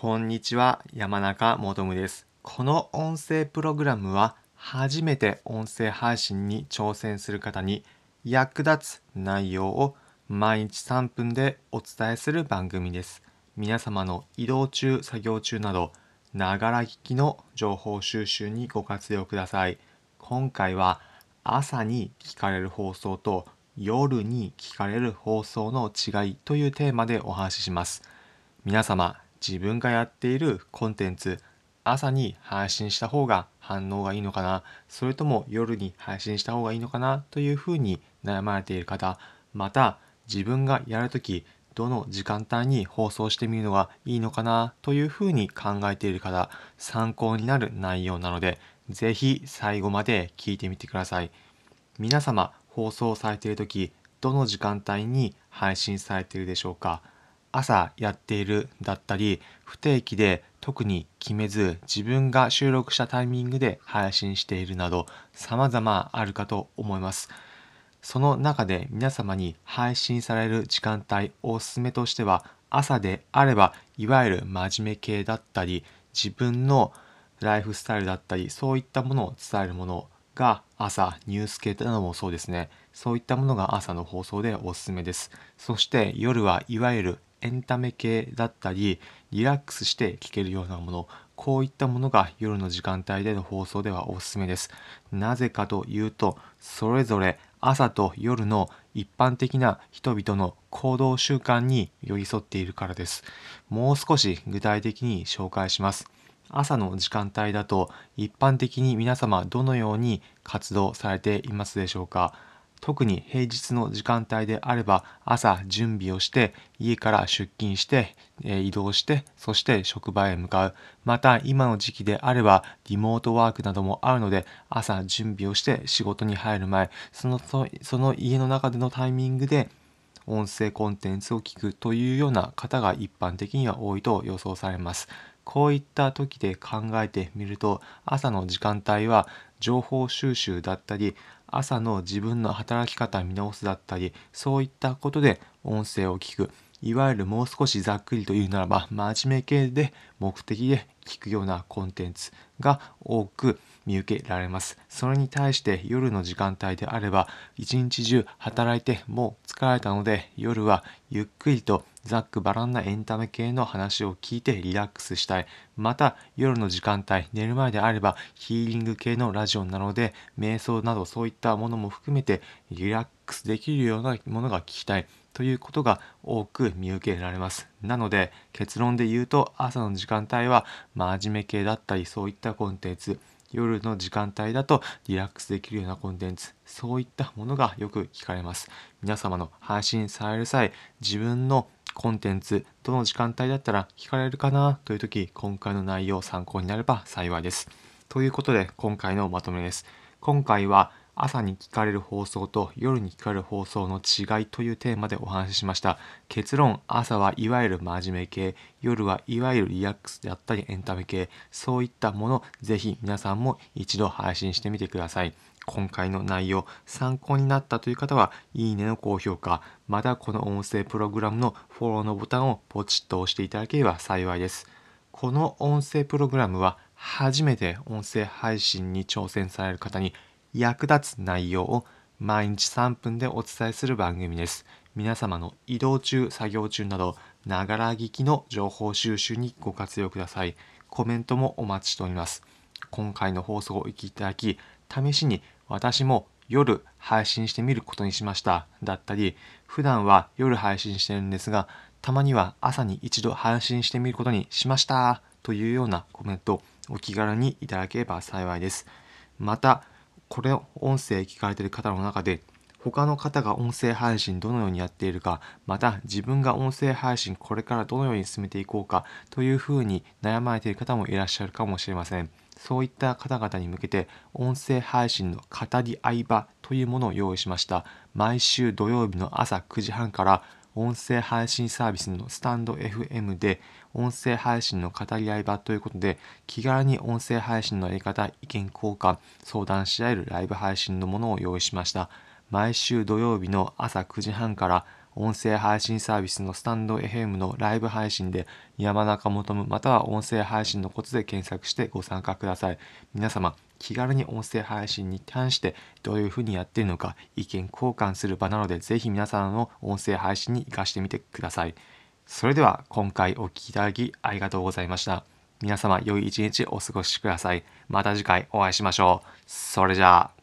こんにちは、山中もとむです。この音声プログラムは、初めて音声配信に挑戦する方に役立つ内容を毎日3分でお伝えする番組です。皆様の移動中、作業中など、ながら聞きの情報収集にご活用ください。今回は、朝に聞かれる放送と夜に聞かれる放送の違いというテーマでお話しします。皆様自分がやっているコンテンツ朝に配信した方が反応がいいのかなそれとも夜に配信した方がいいのかなというふうに悩まれている方また自分がやるときどの時間帯に放送してみるのがいいのかなというふうに考えている方参考になる内容なのでぜひ最後まで聞いてみてください。皆様放送されているときどの時間帯に配信されているでしょうか朝やっているだったり不定期で特に決めず自分が収録したタイミングで配信しているなど様々あるかと思います。その中で皆様に配信される時間帯おすすめとしては朝であればいわゆる真面目系だったり自分のライフスタイルだったりそういったものを伝えるものが朝ニュース系などもそうですね。そういったものが朝の放送でおすすめです。そして夜はいわゆるエンタメ系だったりリラックスして聴けるようなものこういったものが夜の時間帯での放送ではおすすめです。なぜかというとそれぞれ朝と夜の一般的な人々の行動習慣に寄り添っているからです。もう少し具体的に紹介します。朝の時間帯だと一般的に皆様どのように活動されていますでしょうか？特に平日の時間帯であれば朝準備をして家から出勤して、え移動してそして職場へ向かうまた今の時期であればリモートワークなどもあるので朝準備をして仕事に入る前そのその家の中でのタイミングで音声コンテンツを聞くというような方が一般的には多いと予想されます。こういった時で考えてみると朝の時間帯は情報収集だったり朝の自分の働き方見直すだったりそういったことで音声を聞く。いわゆるもう少しざっくりと言うならば真面目系で目的で聞くようなコンテンツが多く見受けられます。それに対して夜の時間帯であれば一日中働いてもう疲れたので夜はゆっくりとざっくばらんなエンタメ系の話を聞いてリラックスしたい。また夜の時間帯寝る前であればヒーリング系のラジオなので瞑想などそういったものも含めてリラックスできるようなものが聞きたい。ということが多く見受けられます。なので結論で言うと朝の時間帯は真面目系だったりそういったコンテンツ。夜の時間帯だとリラックスできるようなコンテンツそういったものがよく聞かれます。皆様の配信される際自分のコンテンツどの時間帯だったら聞かれるかなという時今回の内容を参考になれば幸いです。ということで今回のまとめです。今回は朝に聞かれる放送と夜に聞かれる放送の違いというテーマでお話ししました。結論朝はいわゆる真面目系夜はいわゆるリラックスであったりエンタメ系そういったものぜひ皆さんも一度配信してみてください。今回の内容参考になったという方はいいねの高評価またこの音声プログラムのフォローのボタンをポチッと押していただければ幸いです。この音声プログラムは初めて音声配信に挑戦される方に役立つ内容を毎日3分でお伝えする番組です。皆様の移動中作業中などながら聞きの情報収集にご活用ください。コメントもお待ちしております。今回の放送をお聞きいただき試しに私も夜配信してみることにしました。だったり普段は夜配信してるんですがたまには朝に一度配信してみることにしました。というようなコメントお気軽にいただければ幸いです。またこれを音声聞かれている方の中で他の方が音声配信どのようにやっているかまた自分が音声配信これからどのように進めていこうかというふうに悩まれている方もいらっしゃるかもしれません。そういった方々に向けて音声配信の語り合い場というものを用意しました。毎週土曜日の朝9時半から音声配信サービスのスタンド FM で音声配信の語り合い場ということで気軽に音声配信のやり方意見交換相談し合えるライブ配信のものを用意しました毎週土曜日の朝9時半から音声配信サービスのスタンド FM のライブ配信で山中求むまたは音声配信のコツで検索してご参加ください。皆様、気軽に音声配信に関してどういうふうにやっているのか意見交換する場なのでぜひ皆さんの音声配信に活かしてみてください。それでは今回お聴きいただきありがとうございました。皆様良い一日お過ごしください。また次回お会いしましょう。それじゃあ。